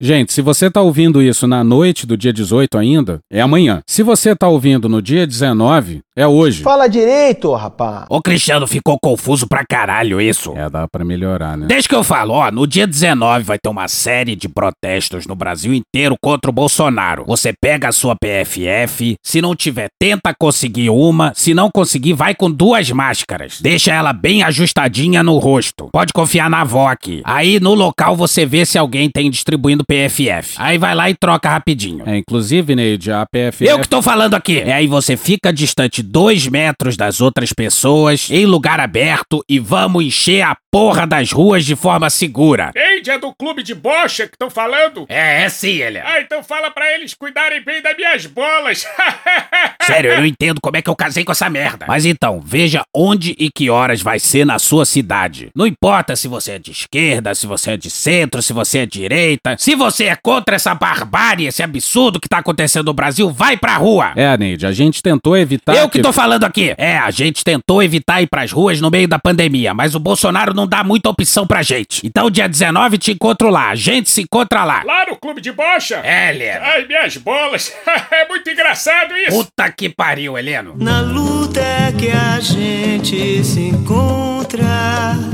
Gente, se você tá ouvindo isso na noite do dia 18 ainda, é amanhã. Se você tá ouvindo no dia 19, é hoje. Fala direito, rapá. O Cristiano ficou confuso pra caralho isso. É, dá pra melhorar, né? Desde que eu falo, ó, no dia 19 vai ter uma série de protestos no Brasil inteiro contra o Bolsonaro. Você pega a sua PFF, se não tiver, tenta conseguir uma, se não conseguir, vai com duas máscaras. Deixa ela bem ajustadinha no rosto. Pode confiar na avó aqui. Aí no local você vê se alguém tem distribuindo PFF. Aí vai lá e troca rapidinho. É, inclusive, Neide, a PFF... Eu que tô falando aqui. É aí você fica distante dois metros das outras pessoas, em lugar aberto, e vamos encher a porra das ruas de forma segura. Eide, é do clube de bocha que estão falando? É, é sim, ele. Ah, então fala pra eles cuidarem bem das minhas bolas. Sério, eu não entendo como é que eu casei com essa merda. Mas então, veja onde e que horas vai ser na sua cidade. Não importa se você é de esquerda, se você é de centro, se você é de direita. Se você é contra essa barbárie, esse absurdo que tá acontecendo no Brasil, vai pra rua. É, Neide, a gente tentou evitar Eu que tô falando aqui. É, a gente tentou evitar ir pras ruas no meio da pandemia, mas o Bolsonaro não dá muita opção pra gente. Então, dia 19 te encontro lá. A gente se encontra lá. Lá no clube de bocha? É, Heleno. Ai, minhas bolas. é muito engraçado isso. Puta que pariu, Heleno. Na luta é que a gente se encontra.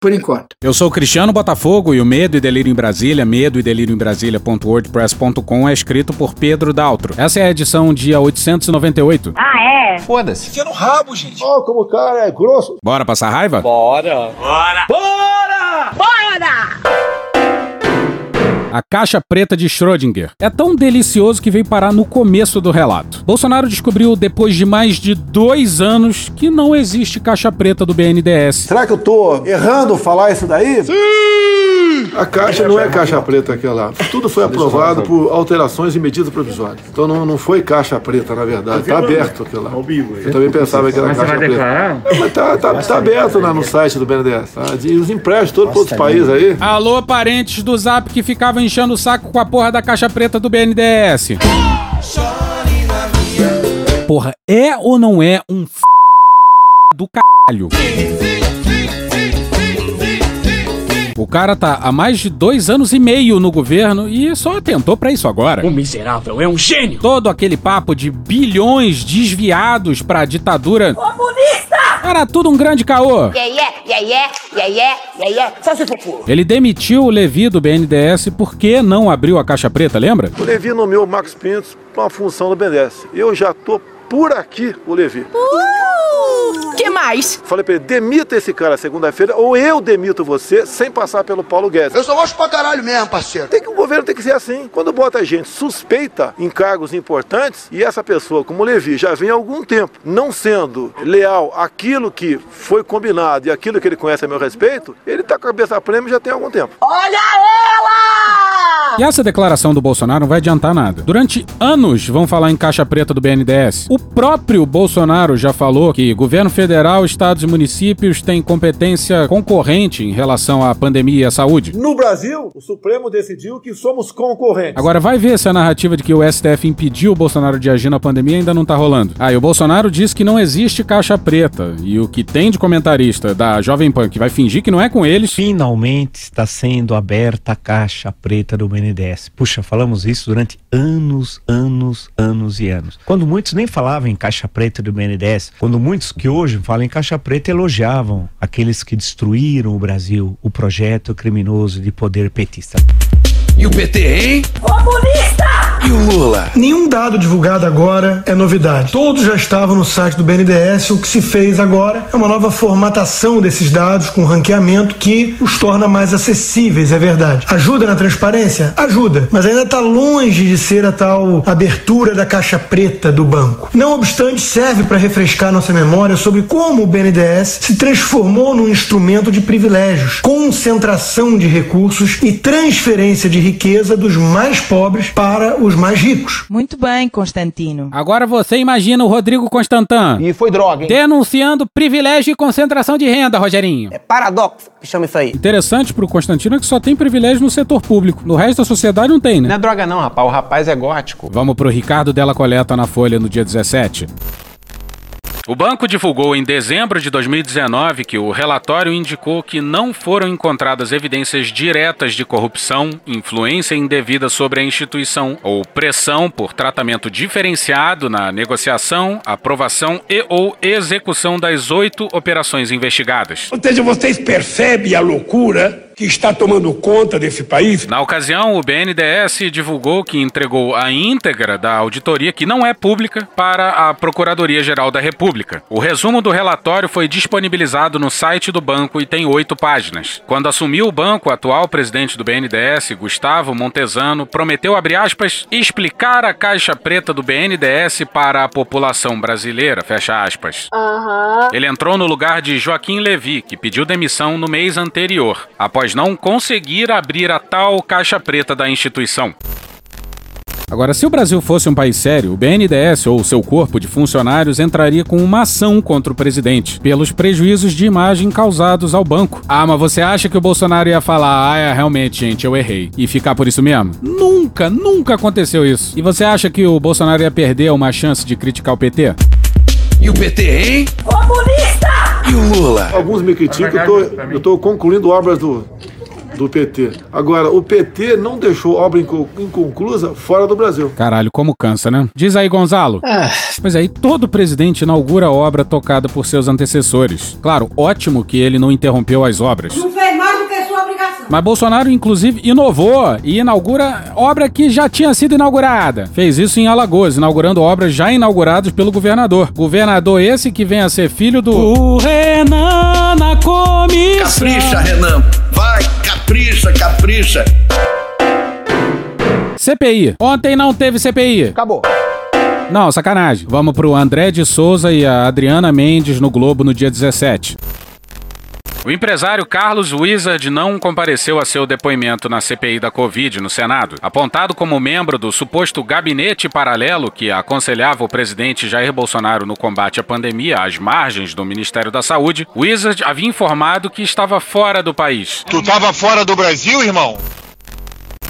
Por enquanto. Eu sou o Cristiano Botafogo e o Medo e Delírio em Brasília, medo e delírio em Brasília.wordpress.com é escrito por Pedro Daltro. Essa é a edição dia 898. Ah, é? Foda-se. Enfia no rabo, gente. Ó, como o cara é grosso. Bora passar raiva? Bora! A caixa preta de Schrödinger. É tão delicioso que veio parar no começo do relato. Bolsonaro descobriu, depois de mais de dois anos, que não existe caixa preta do BNDES. Será que eu tô errando falar isso daí? A caixa não é caixa preta aquela. Tudo foi aprovado por alterações e medidas provisórias. Então não, não foi caixa preta, na verdade. Tá aberto aquilo lá. Eu também pensava que era caixa preta. É, Mas tá, tá, tá aberto lá no site do BNDES. Tá? E os empréstimos todos para outros países aí. Alô, parentes do Zap que ficavam enchendo o saco com a porra da caixa preta do BNDES. Porra, é ou não é um f... do caralho? O cara tá há mais de dois anos e meio no governo e só atentou pra isso agora. O miserável é um gênio! Todo aquele papo de bilhões desviados pra ditadura. Comunista! Era tudo um grande caô. Yeah, yeah, yeah, yeah, yeah, yeah, yeah, yeah. Só se for puro. Ele demitiu o Levi do BNDES porque não abriu a caixa preta, lembra? O Levi nomeou o Marcos Pintos para uma função do BNDES. Eu já tô por aqui, o Levi. Uh, que mais? Falei pra ele, demita esse cara segunda-feira ou eu demito você sem passar pelo Paulo Guedes. Eu só gosto pra caralho mesmo, parceiro. Tem que o governo tem que ser assim. Quando bota gente suspeita em cargos importantes e essa pessoa, como o Levi, já vem há algum tempo não sendo leal àquilo que foi combinado e aquilo que ele conhece a meu respeito, ele tá com a cabeça prêmio já tem algum tempo. Olha ela! E essa declaração do Bolsonaro não vai adiantar nada. Durante anos vão falar em caixa preta do BNDES. O próprio Bolsonaro já falou que governo federal, estados e municípios têm competência concorrente em relação à pandemia e à saúde. No Brasil, o Supremo decidiu que somos concorrentes. Agora vai ver se a narrativa de que o STF impediu o Bolsonaro de agir na pandemia ainda não tá rolando. Ah, e o Bolsonaro diz que não existe caixa preta. E o que tem de comentarista da Jovem Pan que vai fingir que não é com eles. Finalmente está sendo aberta a caixa preta do BNDES. Puxa, falamos isso durante anos, anos, anos e anos. Quando muitos nem falavam em caixa preta do BNDES, quando muitos que hoje falam em caixa preta elogiavam aqueles que destruíram o Brasil, o projeto criminoso de poder petista. E o PT, hein? Comunista! E o Lula? Nenhum dado divulgado agora é novidade. Todos já estavam no site do BNDES. O que se fez agora é uma nova formatação desses dados com ranqueamento que os torna mais acessíveis, é verdade. Ajuda na transparência? Ajuda, mas ainda está longe de ser a tal abertura da caixa preta do banco. Não obstante, serve para refrescar nossa memória sobre como o BNDES se transformou num instrumento de privilégios, concentração de recursos e transferência de riqueza dos mais pobres para os mais ricos. Muito bem, Constantino. Agora você imagina o Rodrigo Constantin. E foi droga, hein? Denunciando privilégio e concentração de renda, Rogerinho. É paradoxo que chama isso aí. Interessante pro Constantino é que só tem privilégio no setor público. No resto da sociedade não tem, né? Não é droga não, rapaz. O rapaz é gótico. Vamos pro Ricardo Della Coleta na Folha no dia 17. O banco divulgou em dezembro de 2019 que o relatório indicou que não foram encontradas evidências diretas de corrupção, influência indevida sobre a instituição ou pressão por tratamento diferenciado na negociação, aprovação e ou execução das oito operações investigadas. Ou seja, vocês percebem a loucura que está tomando conta desse país? Na ocasião, o BNDES divulgou que entregou a íntegra da auditoria, que não é pública, para a Procuradoria-Geral da República. O resumo do relatório foi disponibilizado no site do banco e tem oito páginas. Quando assumiu o banco, o atual presidente do BNDES, Gustavo Montesano, prometeu, abre aspas, explicar a caixa preta do BNDES para a população brasileira, fecha aspas. Uhum. Ele entrou no lugar de Joaquim Levi, que pediu demissão no mês anterior, após não conseguir abrir a tal caixa preta da instituição. Agora, se o Brasil fosse um país sério, o BNDES ou seu corpo de funcionários entraria com uma ação contra o presidente, pelos prejuízos de imagem causados ao banco. Ah, mas você acha que o Bolsonaro ia falar, ah, é, realmente, gente, eu errei, e ficar por isso mesmo? Nunca, nunca aconteceu isso. E você acha que o Bolsonaro ia perder uma chance de criticar o PT? E o PT, hein? Comunista! E o Lula? Alguns me criticam, eu tô, eu tô concluindo obras do, do PT. Agora, o PT não deixou obra inco- inconclusa fora do Brasil. Caralho, como cansa, né? Diz aí, Gonzalo. Pois aí, todo presidente inaugura obra tocada por seus antecessores. Claro, ótimo que ele não interrompeu as obras. Não fez mais do que sua obrigação. Mas Bolsonaro, inclusive, inovou e inaugura obra que já tinha sido inaugurada. Fez isso em Alagoas, inaugurando obras já inauguradas pelo governador. Governador esse que vem a ser filho do. O Renan na comissão. Capricha, Renan. Capricha, capricha. CPI. Ontem não teve CPI. Acabou. Não, sacanagem. Vamos pro André de Souza e a Adriana Mendes no Globo no dia 17. O empresário Carlos Wizard não compareceu a seu depoimento na CPI da Covid no Senado. Apontado como membro do suposto gabinete paralelo que aconselhava o presidente Jair Bolsonaro no combate à pandemia às margens do Ministério da Saúde, Wizard havia informado que estava fora do país. Tu tava fora do Brasil, irmão?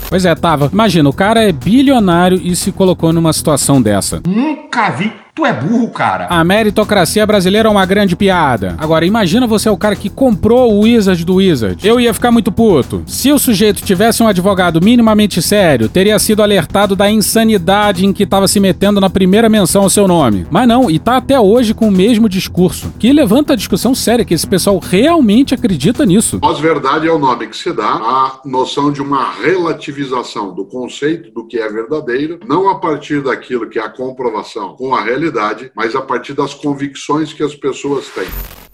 Pois é, tava. Imagina, o cara é bilionário e se colocou numa situação dessa. Nunca vi. Tu é burro, cara. A meritocracia brasileira é uma grande piada. Agora, imagina você é o cara que comprou o Wizard do Wizard. Eu ia ficar muito puto. Se o sujeito tivesse um advogado minimamente sério, teria sido alertado da insanidade em que estava se metendo na primeira menção ao seu nome. Mas não, e tá até hoje com o mesmo discurso. Que levanta a discussão séria que esse pessoal realmente acredita nisso. Pós-verdade é o nome que se dá à noção de uma relativização do conceito do que é verdadeiro, não a partir daquilo que é a comprovação com a realidade, mas a partir das convicções que as pessoas têm.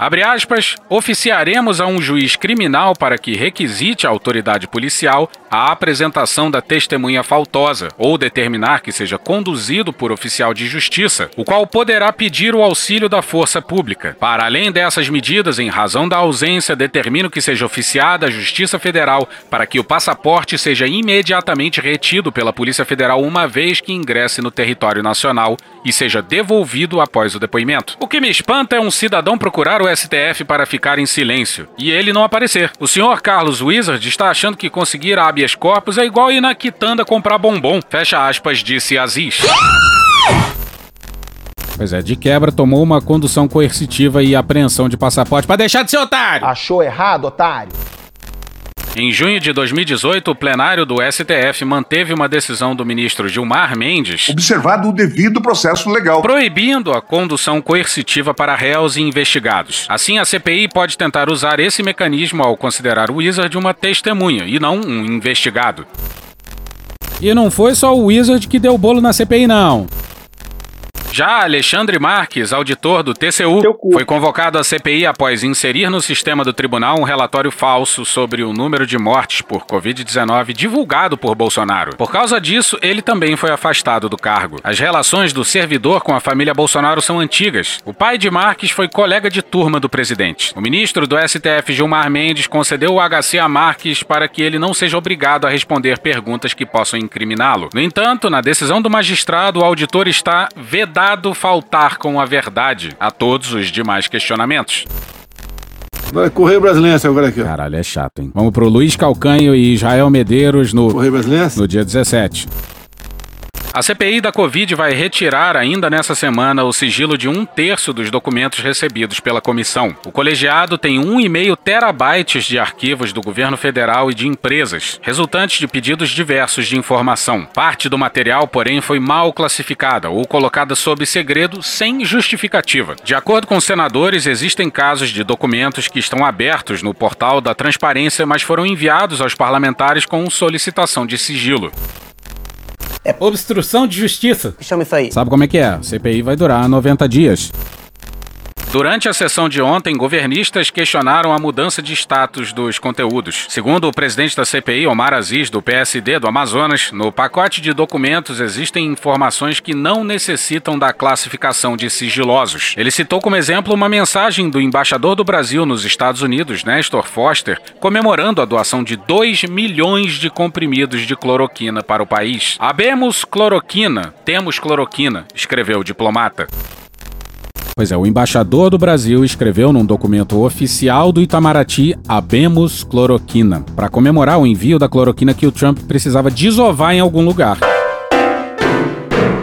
Abre aspas, oficiaremos a um juiz criminal para que requisite à autoridade policial a apresentação da testemunha faltosa ou determinar que seja conduzido por oficial de justiça, o qual poderá pedir o auxílio da força pública. Para além dessas medidas, em razão da ausência, determino que seja oficiada a Justiça Federal para que o passaporte seja imediatamente retido pela Polícia Federal uma vez que ingresse no território nacional e seja devolvido após o depoimento. O que me espanta é um cidadão procurar o STF para ficar em silêncio e ele não aparecer. O senhor Carlos Wizard está achando que conseguir habeas corpus é igual ir na quitanda comprar bombom. Fecha aspas, disse Aziz. Pois é, de quebra tomou uma condução coercitiva e apreensão de passaporte para deixar de ser otário. Achou errado, otário? Em junho de 2018, o plenário do STF manteve uma decisão do ministro Gilmar Mendes Observado o devido processo legal. proibindo a condução coercitiva para réus e investigados. Assim, a CPI pode tentar usar esse mecanismo ao considerar o Wizard uma testemunha e não um investigado. E não foi só o Wizard que deu o bolo na CPI, não. Já Alexandre Marques, auditor do TCU, foi convocado à CPI após inserir no sistema do tribunal um relatório falso sobre o número de mortes por Covid-19 divulgado por Bolsonaro. Por causa disso, ele também foi afastado do cargo. As relações do servidor com a família Bolsonaro são antigas. O pai de Marques foi colega de turma do presidente. O ministro do STF, Gilmar Mendes, concedeu o HC a Marques para que ele não seja obrigado a responder perguntas que possam incriminá-lo. No entanto, na decisão do magistrado, o auditor está vedado faltar com a verdade a todos os demais questionamentos. Vai Correio Brasileiro agora aqui. ó. Caralho, é chato, hein? Vamos pro Luiz Calcanho e Israel Medeiros no, Correio Brasileiro. no dia 17. A CPI da Covid vai retirar ainda nessa semana o sigilo de um terço dos documentos recebidos pela comissão. O colegiado tem 1,5 terabytes de arquivos do governo federal e de empresas, resultantes de pedidos diversos de informação. Parte do material, porém, foi mal classificada ou colocada sob segredo sem justificativa. De acordo com senadores, existem casos de documentos que estão abertos no portal da transparência, mas foram enviados aos parlamentares com solicitação de sigilo. Obstrução de justiça. Chama isso aí. Sabe como é que é? CPI vai durar 90 dias. Durante a sessão de ontem, governistas questionaram a mudança de status dos conteúdos. Segundo o presidente da CPI, Omar Aziz, do PSD do Amazonas, no pacote de documentos existem informações que não necessitam da classificação de sigilosos. Ele citou como exemplo uma mensagem do embaixador do Brasil nos Estados Unidos, Nestor Foster, comemorando a doação de 2 milhões de comprimidos de cloroquina para o país. Habemos cloroquina, temos cloroquina, escreveu o diplomata. Pois é, o embaixador do Brasil escreveu num documento oficial do Itamaraty Abemos Cloroquina, para comemorar o envio da cloroquina que o Trump precisava desovar em algum lugar.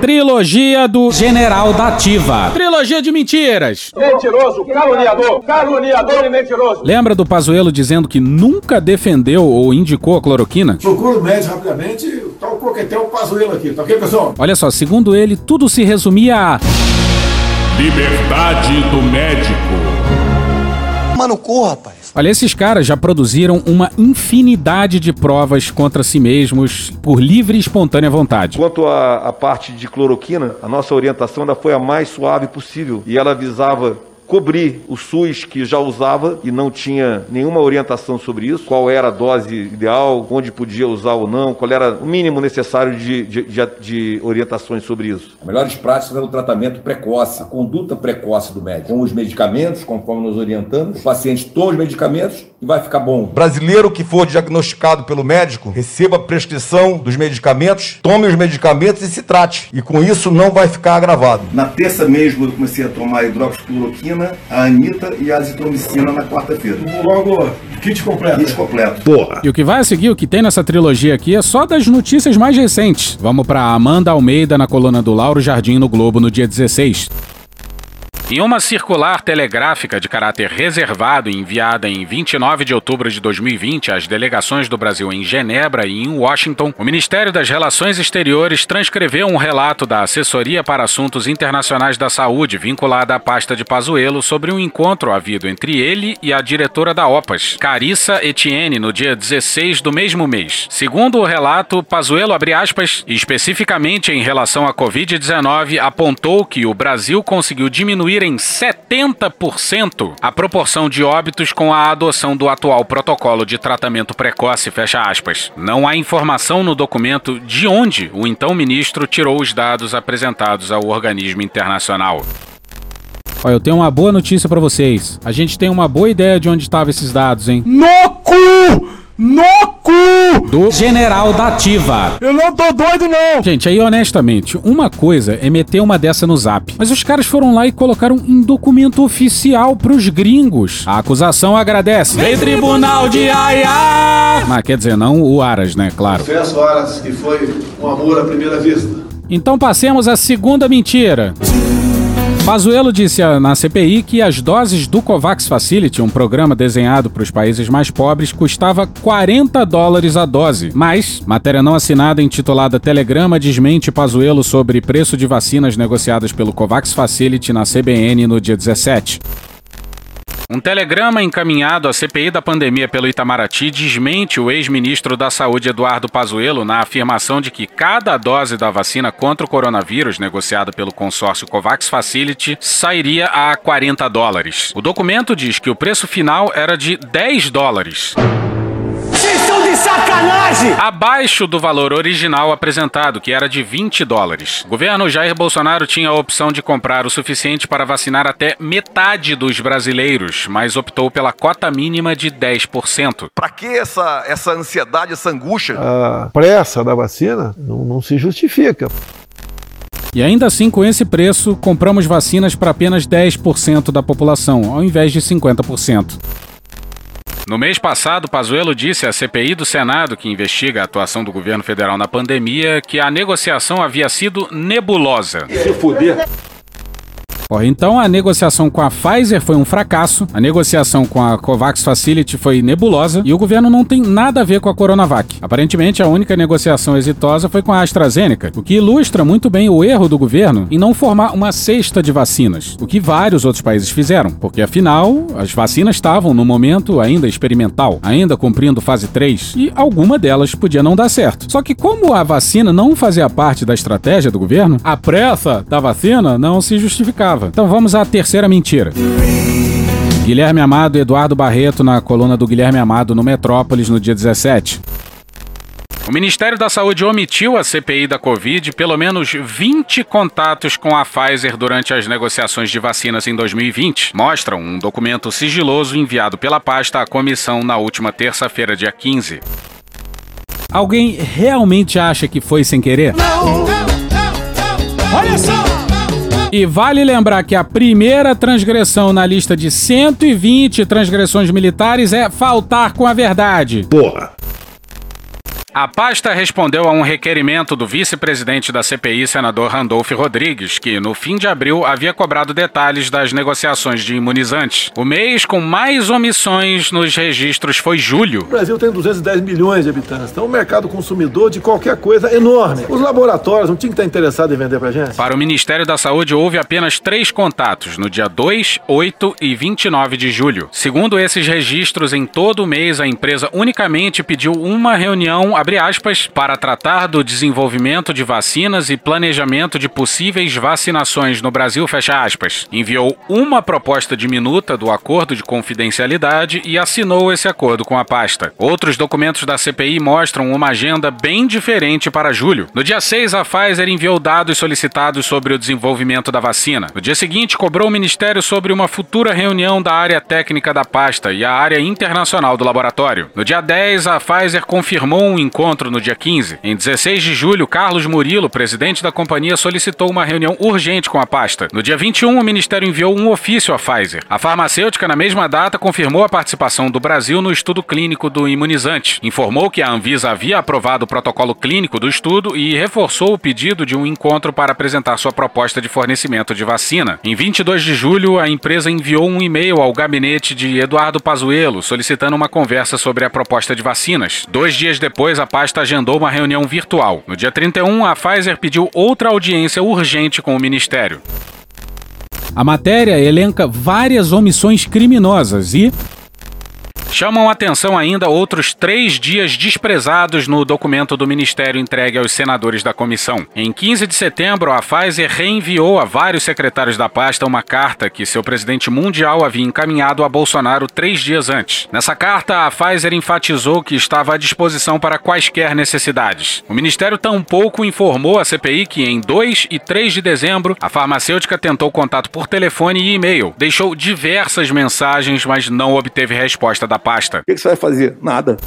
Trilogia do General da Ativa. Trilogia de mentiras. Mentiroso, caluniador, caluniador e mentiroso. Lembra do Pazuello dizendo que nunca defendeu ou indicou a cloroquina? Procura o médico rapidamente. Tá o coquetel Pazuello aqui, tá ok, pessoal? Olha só, segundo ele, tudo se resumia a Liberdade do médico. Mano, cu, rapaz. Olha, esses caras já produziram uma infinidade de provas contra si mesmos por livre e espontânea vontade. Quanto à, à parte de cloroquina, a nossa orientação ainda foi a mais suave possível e ela visava cobrir o SUS que já usava e não tinha nenhuma orientação sobre isso, qual era a dose ideal, onde podia usar ou não, qual era o mínimo necessário de, de, de, de orientações sobre isso. As melhores práticas eram o tratamento precoce, a conduta precoce do médico, com os medicamentos, conforme nos orientamos, o paciente toma os medicamentos e vai ficar bom. Brasileiro que for diagnosticado pelo médico, receba a prescrição dos medicamentos, tome os medicamentos e se trate. E com isso não vai ficar agravado. Na terça mesmo eu comecei a tomar hidroxicloroquina, a Anitta e a azitromicina na quarta-feira. Logo, kit completo. Kit completo. Porra. E o que vai a seguir, o que tem nessa trilogia aqui, é só das notícias mais recentes. Vamos pra Amanda Almeida na coluna do Lauro Jardim no Globo no dia 16. Em uma circular telegráfica de caráter reservado enviada em 29 de outubro de 2020 às delegações do Brasil em Genebra e em Washington, o Ministério das Relações Exteriores transcreveu um relato da Assessoria para Assuntos Internacionais da Saúde vinculada à pasta de Pazuello sobre um encontro havido entre ele e a diretora da OPAS, Carissa Etienne, no dia 16 do mesmo mês. Segundo o relato, Pazuello, abre aspas, especificamente em relação à Covid-19, apontou que o Brasil conseguiu diminuir em 70% a proporção de óbitos com a adoção do atual protocolo de tratamento precoce, fecha aspas. Não há informação no documento de onde o então ministro tirou os dados apresentados ao organismo internacional. Olha, eu tenho uma boa notícia pra vocês. A gente tem uma boa ideia de onde estavam esses dados, hein? No cu! No cu! Do General da Ativa. Eu não tô doido, não! Gente, aí honestamente, uma coisa é meter uma dessa no zap. Mas os caras foram lá e colocaram em documento oficial pros gringos. A acusação agradece. Vem tribunal de Aia! Mas quer dizer, não o Aras, né? Claro. Confesso, Aras, que foi um amor à primeira vista. Então passemos à segunda mentira. Pazuello disse na CPI que as doses do COVAX Facility, um programa desenhado para os países mais pobres, custava 40 dólares a dose. Mas, matéria não assinada intitulada Telegrama desmente Pazuello sobre preço de vacinas negociadas pelo COVAX Facility na CBN no dia 17. Um telegrama encaminhado à CPI da pandemia pelo Itamaraty desmente o ex-ministro da Saúde Eduardo Pazuello na afirmação de que cada dose da vacina contra o coronavírus negociada pelo consórcio Covax Facility sairia a 40 dólares. O documento diz que o preço final era de 10 dólares. De sacanagem! Abaixo do valor original apresentado, que era de 20 dólares. O governo Jair Bolsonaro tinha a opção de comprar o suficiente para vacinar até metade dos brasileiros, mas optou pela cota mínima de 10%. Para que essa, essa ansiedade, essa angústia? A pressa da vacina não, não se justifica. E ainda assim, com esse preço, compramos vacinas para apenas 10% da população, ao invés de 50%. No mês passado, Pazuello disse à CPI do Senado, que investiga a atuação do governo federal na pandemia, que a negociação havia sido nebulosa. Se fuder. Porra, então a negociação com a Pfizer foi um fracasso, a negociação com a Covax Facility foi nebulosa e o governo não tem nada a ver com a Coronavac. Aparentemente, a única negociação exitosa foi com a AstraZeneca, o que ilustra muito bem o erro do governo em não formar uma cesta de vacinas, o que vários outros países fizeram, porque afinal, as vacinas estavam no momento ainda experimental, ainda cumprindo fase 3, e alguma delas podia não dar certo. Só que como a vacina não fazia parte da estratégia do governo, a pressa da vacina não se justificava. Então vamos à terceira mentira. Guilherme Amado e Eduardo Barreto na coluna do Guilherme Amado no Metrópolis no dia 17. O Ministério da Saúde omitiu a CPI da Covid pelo menos 20 contatos com a Pfizer durante as negociações de vacinas em 2020. Mostram um documento sigiloso enviado pela pasta à comissão na última terça-feira, dia 15. Alguém realmente acha que foi sem querer? Não! Olha só! E vale lembrar que a primeira transgressão na lista de 120 transgressões militares é faltar com a verdade. Porra. A pasta respondeu a um requerimento do vice-presidente da CPI, senador Randolph Rodrigues, que no fim de abril havia cobrado detalhes das negociações de imunizantes. O mês com mais omissões nos registros foi julho. O Brasil tem 210 milhões de habitantes, então o mercado consumidor de qualquer coisa é enorme. Os laboratórios não tinham que estar interessados em vender pra gente? Para o Ministério da Saúde, houve apenas três contatos, no dia 2, 8 e 29 de julho. Segundo esses registros, em todo o mês, a empresa unicamente pediu uma reunião abre aspas, para tratar do desenvolvimento de vacinas e planejamento de possíveis vacinações no Brasil, fecha aspas. Enviou uma proposta de minuta do acordo de confidencialidade e assinou esse acordo com a pasta. Outros documentos da CPI mostram uma agenda bem diferente para julho. No dia 6, a Pfizer enviou dados solicitados sobre o desenvolvimento da vacina. No dia seguinte, cobrou o Ministério sobre uma futura reunião da área técnica da pasta e a área internacional do laboratório. No dia 10, a Pfizer confirmou um encontro no dia 15. Em 16 de julho, Carlos Murilo, presidente da companhia, solicitou uma reunião urgente com a pasta. No dia 21, o Ministério enviou um ofício à Pfizer. A farmacêutica, na mesma data, confirmou a participação do Brasil no estudo clínico do imunizante. Informou que a Anvisa havia aprovado o protocolo clínico do estudo e reforçou o pedido de um encontro para apresentar sua proposta de fornecimento de vacina. Em 22 de julho, a empresa enviou um e-mail ao gabinete de Eduardo Pazuello solicitando uma conversa sobre a proposta de vacinas. Dois dias depois, a pasta agendou uma reunião virtual. No dia 31, a Pfizer pediu outra audiência urgente com o ministério. A matéria elenca várias omissões criminosas e Chamam atenção ainda outros três dias desprezados no documento do Ministério entregue aos senadores da comissão. Em 15 de setembro, a Pfizer reenviou a vários secretários da pasta uma carta que seu presidente mundial havia encaminhado a Bolsonaro três dias antes. Nessa carta, a Pfizer enfatizou que estava à disposição para quaisquer necessidades. O Ministério tampouco informou a CPI que em 2 e 3 de dezembro, a farmacêutica tentou contato por telefone e e-mail, deixou diversas mensagens, mas não obteve resposta da pasta. O que, que você vai fazer? Nada.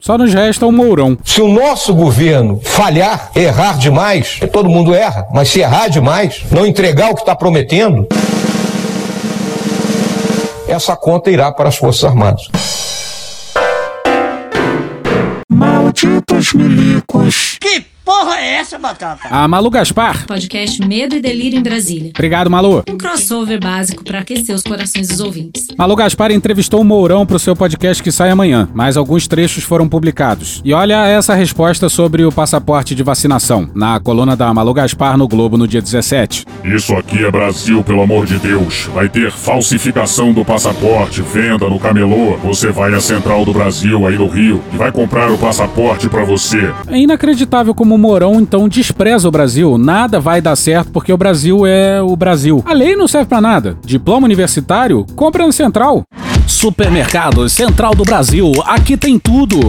Só nos resta o Mourão. Se o nosso governo falhar, errar demais, todo mundo erra, mas se errar demais, não entregar o que está prometendo, essa conta irá para as Forças Armadas. Malditos milicos. Batata? A Malu Gaspar. Podcast Medo e Delírio em Brasília. Obrigado, Malu. Um crossover básico para aquecer os corações dos ouvintes. Malu Gaspar entrevistou o Mourão pro seu podcast que sai amanhã, mas alguns trechos foram publicados. E olha essa resposta sobre o passaporte de vacinação, na coluna da Malu Gaspar no Globo no dia 17. Isso aqui é Brasil, pelo amor de Deus. Vai ter falsificação do passaporte, venda no camelô. Você vai à Central do Brasil, aí no Rio, e vai comprar o passaporte para você. É inacreditável como o Mourão então despreza o Brasil. Nada vai dar certo porque o Brasil é o Brasil. A lei não serve para nada. Diploma universitário, compra na Central. Supermercados Central do Brasil, aqui tem tudo.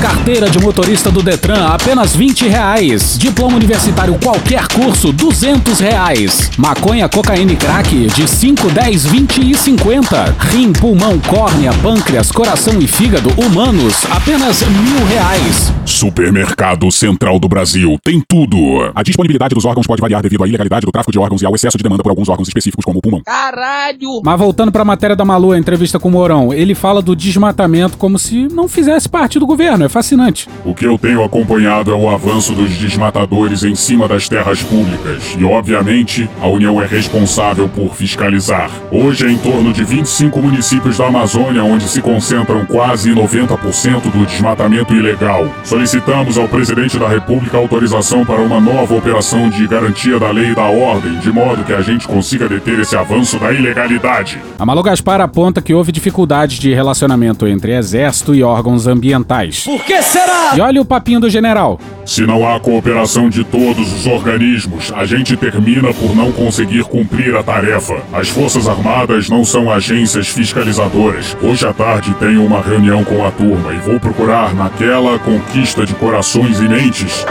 Carteira de motorista do Detran, apenas 20 reais. Diploma universitário qualquer curso, 200 reais. Maconha, cocaína e crack, de 5, 10, 20 e 50. Rim, pulmão, córnea, pâncreas, coração e fígado, humanos, apenas mil reais. Supermercado Central do Brasil tem tudo. A disponibilidade dos órgãos pode variar devido à ilegalidade do tráfico de órgãos e ao excesso de demanda por alguns órgãos específicos, como o pulmão. Caralho! Mas voltando pra matéria da Malu, a entrevista com o Mourão, ele fala do desmatamento como se não fizesse parte do governo. É fascinante. O que eu tenho acompanhado é o avanço dos desmatadores em cima das terras públicas. E, obviamente, a União é responsável por fiscalizar. Hoje é em torno de 25 municípios da Amazônia onde se concentram quase 90% do desmatamento ilegal. Solicitamos ao presidente da República autorização para uma nova operação de garantia da lei e da ordem, de modo que a gente consiga deter esse avanço da ilegalidade. A Malu Gaspar aponta que houve dificuldades de relacionamento entre exército e órgãos ambientais. Por que será? E olha o papinho do general. Se não há cooperação de todos os organismos, a gente termina por não conseguir cumprir a tarefa. As Forças Armadas não são agências fiscalizadoras. Hoje à tarde tenho uma reunião com a turma e vou procurar naquela conquista de corações e mentes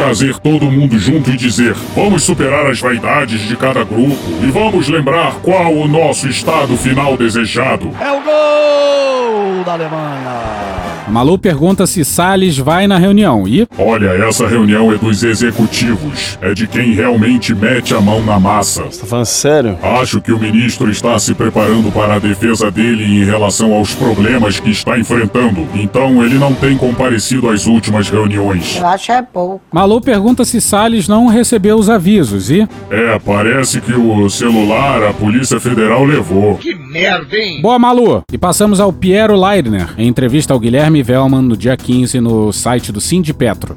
trazer todo mundo junto e dizer: vamos superar as vaidades de cada grupo e vamos lembrar qual o nosso estado final desejado. É o gol da Alemanha! A Malu pergunta se Salles vai na reunião e. Olha, essa reunião é dos executivos. É de quem realmente mete a mão na massa. Você tá falando sério? Acho que o ministro está se preparando para a defesa dele em relação aos problemas que está enfrentando. Então ele não tem comparecido às últimas reuniões. Eu acho é pouco. Malu pergunta se Salles não recebeu os avisos e. É, parece que o celular a Polícia Federal levou. Que merda, hein? Boa, Malu! E passamos ao Piero Leidner, em entrevista ao Guilherme Velman no dia 15 no site do Sindipetro.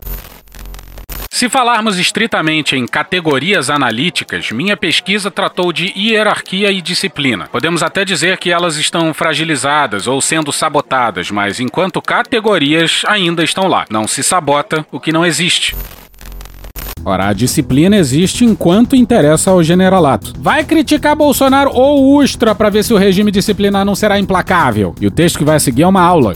Se falarmos estritamente em categorias analíticas, minha pesquisa tratou de hierarquia e disciplina. Podemos até dizer que elas estão fragilizadas ou sendo sabotadas, mas enquanto categorias ainda estão lá. Não se sabota o que não existe. Ora, a disciplina existe enquanto interessa ao generalato. Vai criticar Bolsonaro ou Ustra para ver se o regime disciplinar não será implacável. E o texto que vai seguir é uma aula.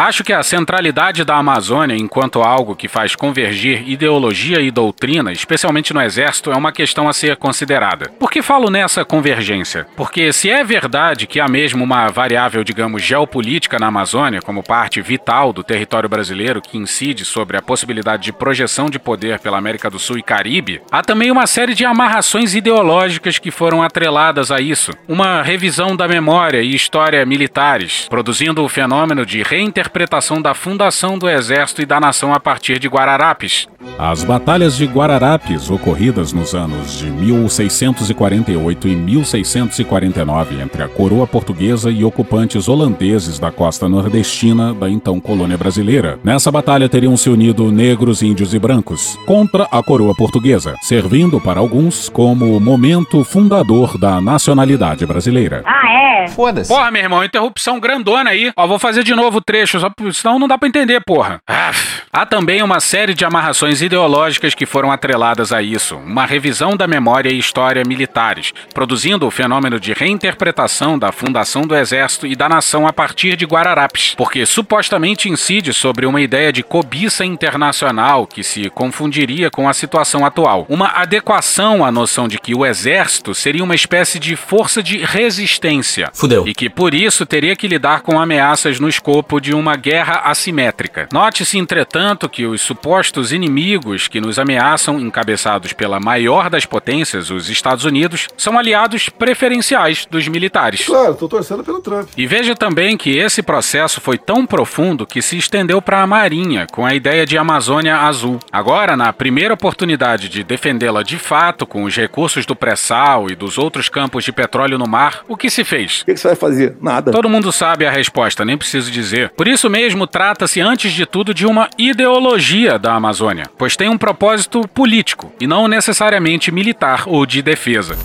Acho que a centralidade da Amazônia enquanto algo que faz convergir ideologia e doutrina, especialmente no Exército, é uma questão a ser considerada. Por que falo nessa convergência? Porque se é verdade que há mesmo uma variável, digamos, geopolítica na Amazônia, como parte vital do território brasileiro que incide sobre a possibilidade de projeção de poder pela América do Sul e Caribe, há também uma série de amarrações ideológicas que foram atreladas a isso. Uma revisão da memória e história militares, produzindo o fenômeno de reinterpretação interpretação da fundação do Exército e da Nação a partir de Guararapes. As batalhas de Guararapes, ocorridas nos anos de 1648 e 1649 entre a coroa portuguesa e ocupantes holandeses da costa nordestina da então colônia brasileira. Nessa batalha teriam se unido negros, índios e brancos contra a coroa portuguesa, servindo para alguns como o momento fundador da nacionalidade brasileira. Ah, é? Foda-se. Porra, meu irmão, interrupção grandona aí. Ó, vou fazer de novo o trecho, só, senão não dá pra entender, porra. Aff. Há também uma série de amarrações ideológicas que foram atreladas a isso. Uma revisão da memória e história militares, produzindo o fenômeno de reinterpretação da fundação do Exército e da nação a partir de Guararapes, porque supostamente incide sobre uma ideia de cobiça internacional que se confundiria com a situação atual. Uma adequação à noção de que o Exército seria uma espécie de força de resistência. Fudeu. E que por isso teria que lidar com ameaças no escopo de uma uma guerra assimétrica. Note-se, entretanto, que os supostos inimigos que nos ameaçam, encabeçados pela maior das potências, os Estados Unidos, são aliados preferenciais dos militares. Claro, estou torcendo pelo Trump. E veja também que esse processo foi tão profundo que se estendeu para a Marinha, com a ideia de Amazônia Azul. Agora, na primeira oportunidade de defendê-la de fato com os recursos do pré-sal e dos outros campos de petróleo no mar, o que se fez? O que, que você vai fazer? Nada. Todo mundo sabe a resposta, nem preciso dizer. Por isso mesmo, trata-se antes de tudo de uma ideologia da Amazônia, pois tem um propósito político e não necessariamente militar ou de defesa.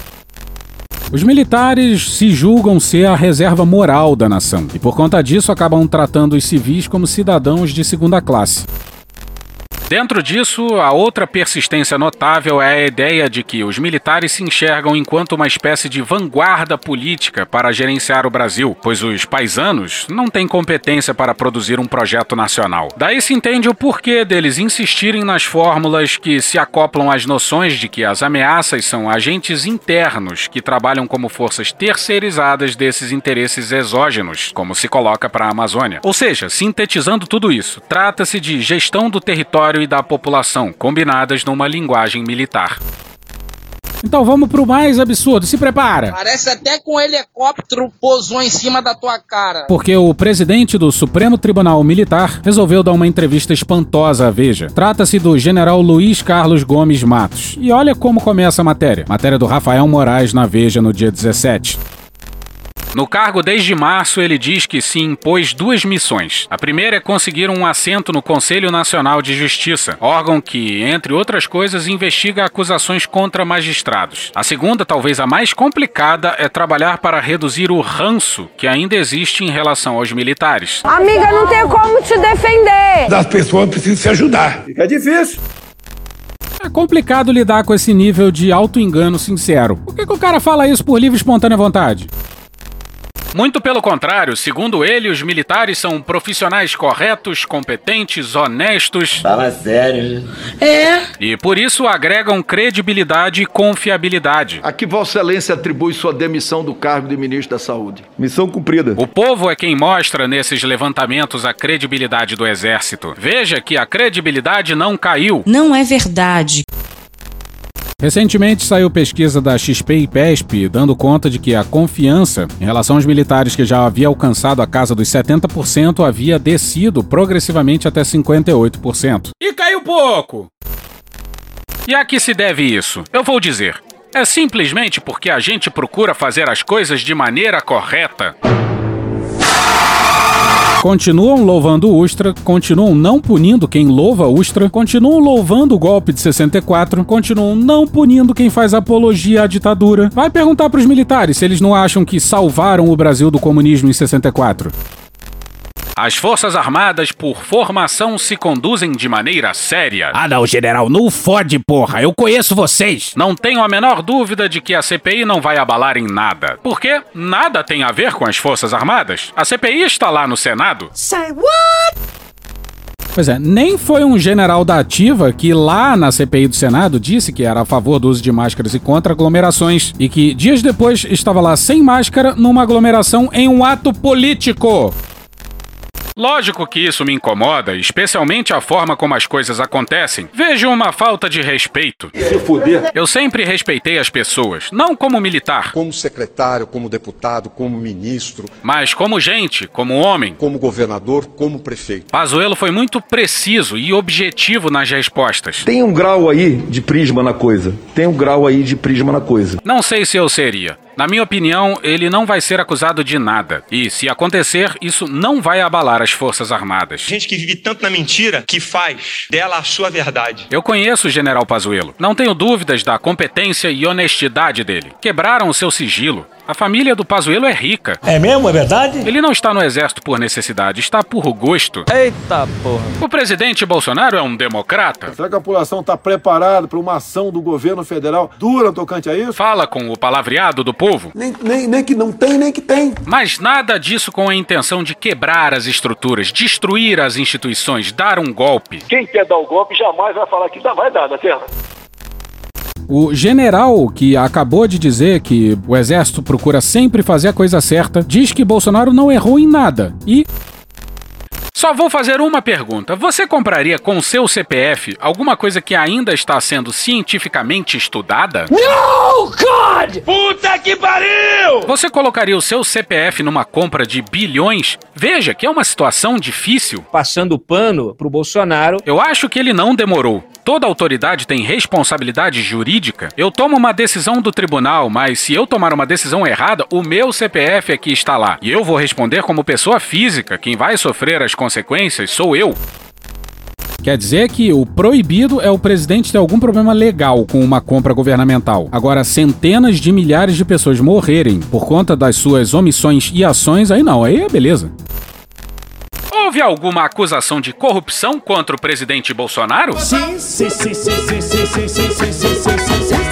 Os militares se julgam ser a reserva moral da nação e, por conta disso, acabam tratando os civis como cidadãos de segunda classe. Dentro disso, a outra persistência notável é a ideia de que os militares se enxergam enquanto uma espécie de vanguarda política para gerenciar o Brasil, pois os paisanos não têm competência para produzir um projeto nacional. Daí se entende o porquê deles insistirem nas fórmulas que se acoplam às noções de que as ameaças são agentes internos que trabalham como forças terceirizadas desses interesses exógenos, como se coloca para a Amazônia. Ou seja, sintetizando tudo isso, trata-se de gestão do território e da população, combinadas numa linguagem militar. Então vamos pro mais absurdo, se prepara! Parece até que um helicóptero pousou em cima da tua cara. Porque o presidente do Supremo Tribunal Militar resolveu dar uma entrevista espantosa à Veja. Trata-se do general Luiz Carlos Gomes Matos. E olha como começa a matéria. Matéria do Rafael Moraes na Veja no dia 17. No cargo desde março, ele diz que se impôs duas missões. A primeira é conseguir um assento no Conselho Nacional de Justiça, órgão que, entre outras coisas, investiga acusações contra magistrados. A segunda, talvez a mais complicada, é trabalhar para reduzir o ranço que ainda existe em relação aos militares. Amiga, não tem como te defender. As pessoas precisam se ajudar. Fica difícil. É complicado lidar com esse nível de auto-engano sincero. Por que, que o cara fala isso por livre e espontânea vontade? Muito pelo contrário, segundo ele, os militares são profissionais corretos, competentes, honestos. Fala sério. É. E por isso agregam credibilidade e confiabilidade. A que Vossa Excelência atribui sua demissão do cargo de ministro da Saúde? Missão cumprida. O povo é quem mostra nesses levantamentos a credibilidade do exército. Veja que a credibilidade não caiu. Não é verdade. Recentemente saiu pesquisa da XP e PESP dando conta de que a confiança em relação aos militares que já havia alcançado a casa dos 70% havia descido progressivamente até 58%. E caiu pouco! E a que se deve isso? Eu vou dizer. É simplesmente porque a gente procura fazer as coisas de maneira correta. Continuam louvando Ustra, continuam não punindo quem louva Ustra, continuam louvando o golpe de 64, continuam não punindo quem faz apologia à ditadura. Vai perguntar pros militares se eles não acham que salvaram o Brasil do comunismo em 64. As Forças Armadas, por formação, se conduzem de maneira séria. Ah, não, general, não fode, porra. Eu conheço vocês. Não tenho a menor dúvida de que a CPI não vai abalar em nada. Porque nada tem a ver com as Forças Armadas. A CPI está lá no Senado. Say what? Pois é, nem foi um general da ativa que lá na CPI do Senado disse que era a favor do uso de máscaras e contra aglomerações e que dias depois estava lá sem máscara numa aglomeração em um ato político. Lógico que isso me incomoda, especialmente a forma como as coisas acontecem. Vejo uma falta de respeito. Se fuder. Eu sempre respeitei as pessoas, não como militar. Como secretário, como deputado, como ministro. Mas como gente, como homem. Como governador, como prefeito. Pazuello foi muito preciso e objetivo nas respostas. Tem um grau aí de prisma na coisa. Tem um grau aí de prisma na coisa. Não sei se eu seria. Na minha opinião, ele não vai ser acusado de nada. E, se acontecer, isso não vai abalar as Forças Armadas. Gente que vive tanto na mentira que faz dela a sua verdade. Eu conheço o general Pazuello. Não tenho dúvidas da competência e honestidade dele. Quebraram o seu sigilo. A família do Pazuello é rica. É mesmo? É verdade? Ele não está no exército por necessidade, está por gosto. Eita porra. O presidente Bolsonaro é um democrata. Será que a população está preparada para uma ação do governo federal dura tocante a isso? Fala com o palavreado do povo. Nem, nem, nem que não tem, nem que tem. Mas nada disso com a intenção de quebrar as estruturas, destruir as instituições, dar um golpe. Quem quer dar o golpe jamais vai falar que vai dar na terra. O general que acabou de dizer que o exército procura sempre fazer a coisa certa diz que Bolsonaro não errou em nada e Só vou fazer uma pergunta. Você compraria com seu CPF alguma coisa que ainda está sendo cientificamente estudada? No, God! Puta que pariu! Você colocaria o seu CPF numa compra de bilhões? Veja que é uma situação difícil. Passando pano pro Bolsonaro. Eu acho que ele não demorou. Toda autoridade tem responsabilidade jurídica. Eu tomo uma decisão do tribunal, mas se eu tomar uma decisão errada, o meu CPF aqui está lá. E eu vou responder como pessoa física. Quem vai sofrer as consequências sou eu. Quer dizer que o proibido é o presidente ter algum problema legal com uma compra governamental. Agora, centenas de milhares de pessoas morrerem por conta das suas omissões e ações, aí não, aí é beleza. Houve alguma acusação de corrupção contra o presidente Bolsonaro? Sim, sim, sim, sim, sim, sim, sim, sim, sim, sim, sim, sim,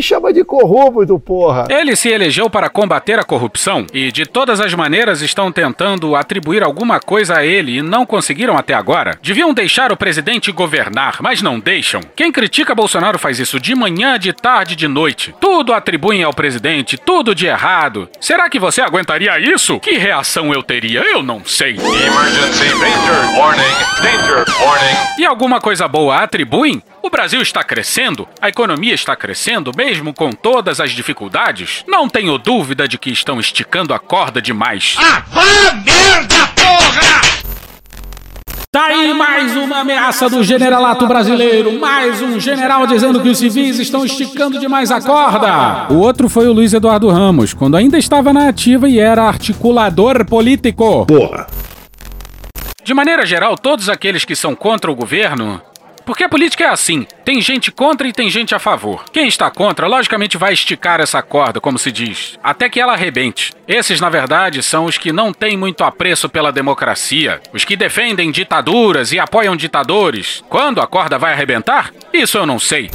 Me chama de corrupto, porra. Ele se elegeu para combater a corrupção e, de todas as maneiras, estão tentando atribuir alguma coisa a ele e não conseguiram até agora. Deviam deixar o presidente governar, mas não deixam. Quem critica Bolsonaro faz isso de manhã, de tarde, de noite. Tudo atribuem ao presidente, tudo de errado. Será que você aguentaria isso? Que reação eu teria? Eu não sei. Emergency danger warning, danger warning. E alguma coisa boa atribuem? O Brasil está crescendo, a economia está crescendo, mesmo com todas as dificuldades. Não tenho dúvida de que estão esticando a corda demais. Ah, vá merda, porra! Tá aí mais uma ameaça do generalato brasileiro. Mais um general dizendo que os civis estão esticando demais a corda. O outro foi o Luiz Eduardo Ramos, quando ainda estava na ativa e era articulador político. Porra. De maneira geral, todos aqueles que são contra o governo porque a política é assim: tem gente contra e tem gente a favor. Quem está contra, logicamente, vai esticar essa corda, como se diz, até que ela arrebente. Esses, na verdade, são os que não têm muito apreço pela democracia, os que defendem ditaduras e apoiam ditadores. Quando a corda vai arrebentar? Isso eu não sei.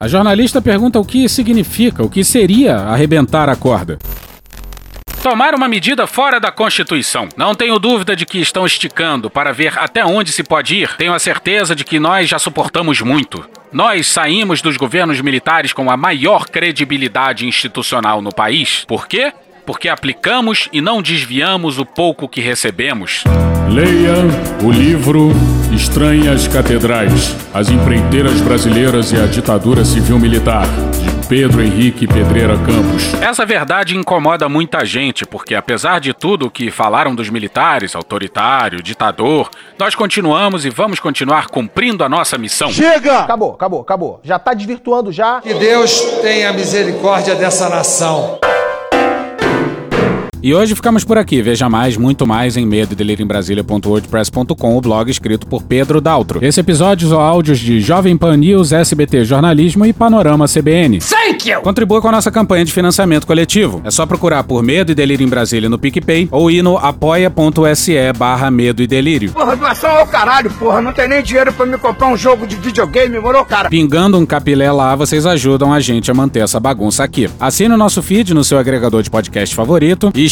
A jornalista pergunta o que significa, o que seria arrebentar a corda. Tomar uma medida fora da Constituição. Não tenho dúvida de que estão esticando para ver até onde se pode ir. Tenho a certeza de que nós já suportamos muito. Nós saímos dos governos militares com a maior credibilidade institucional no país. Por quê? Porque aplicamos e não desviamos o pouco que recebemos. Leia o livro Estranhas Catedrais: As Empreiteiras Brasileiras e a Ditadura Civil-Militar, de Pedro Henrique Pedreira Campos. Essa verdade incomoda muita gente, porque apesar de tudo que falaram dos militares, autoritário, ditador, nós continuamos e vamos continuar cumprindo a nossa missão. Chega! Acabou, acabou, acabou. Já tá desvirtuando já. Que Deus tenha misericórdia dessa nação. E hoje ficamos por aqui. Veja mais, muito mais em medo o blog escrito por Pedro Daltro. Esse episódio ou áudios de Jovem Pan News, SBT Jornalismo e Panorama CBN. Thank you! Contribua com a nossa campanha de financiamento coletivo. É só procurar por Medo e Delírio em Brasília no PicPay ou ir no apoia.se barra Medo e Delírio. Porra, doação ao caralho, porra. Não tem nem dinheiro pra me comprar um jogo de videogame, moro, cara? Pingando um capilé lá, vocês ajudam a gente a manter essa bagunça aqui. Assine o nosso feed no seu agregador de podcast favorito e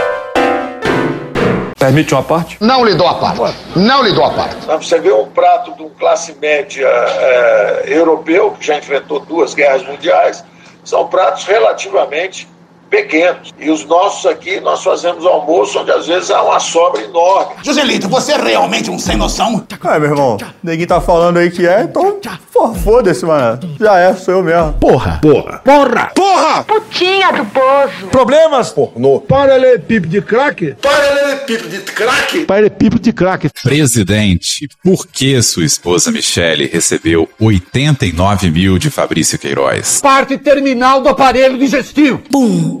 Permite uma parte? Não lhe dou a parte. Não lhe dou a parte. Você vê um prato de um classe média é, europeu, que já enfrentou duas guerras mundiais, são pratos relativamente pequenos. E os nossos aqui, nós fazemos almoço onde às vezes há uma sobra enorme. Joselito, você é realmente um sem noção? Ah, meu irmão, ninguém tá falando aí que é, então foda-se, mano. Já é, sou eu mesmo. Porra! Porra! Porra! Porra! Putinha do poço. Problemas? Pornô. Paralelepípedo de crack? Paralelepípedo de crack? Paralelepípedo de crack. Presidente, por que sua esposa Michele recebeu 89 mil de Fabrício Queiroz? Parte terminal do aparelho digestivo. Bum!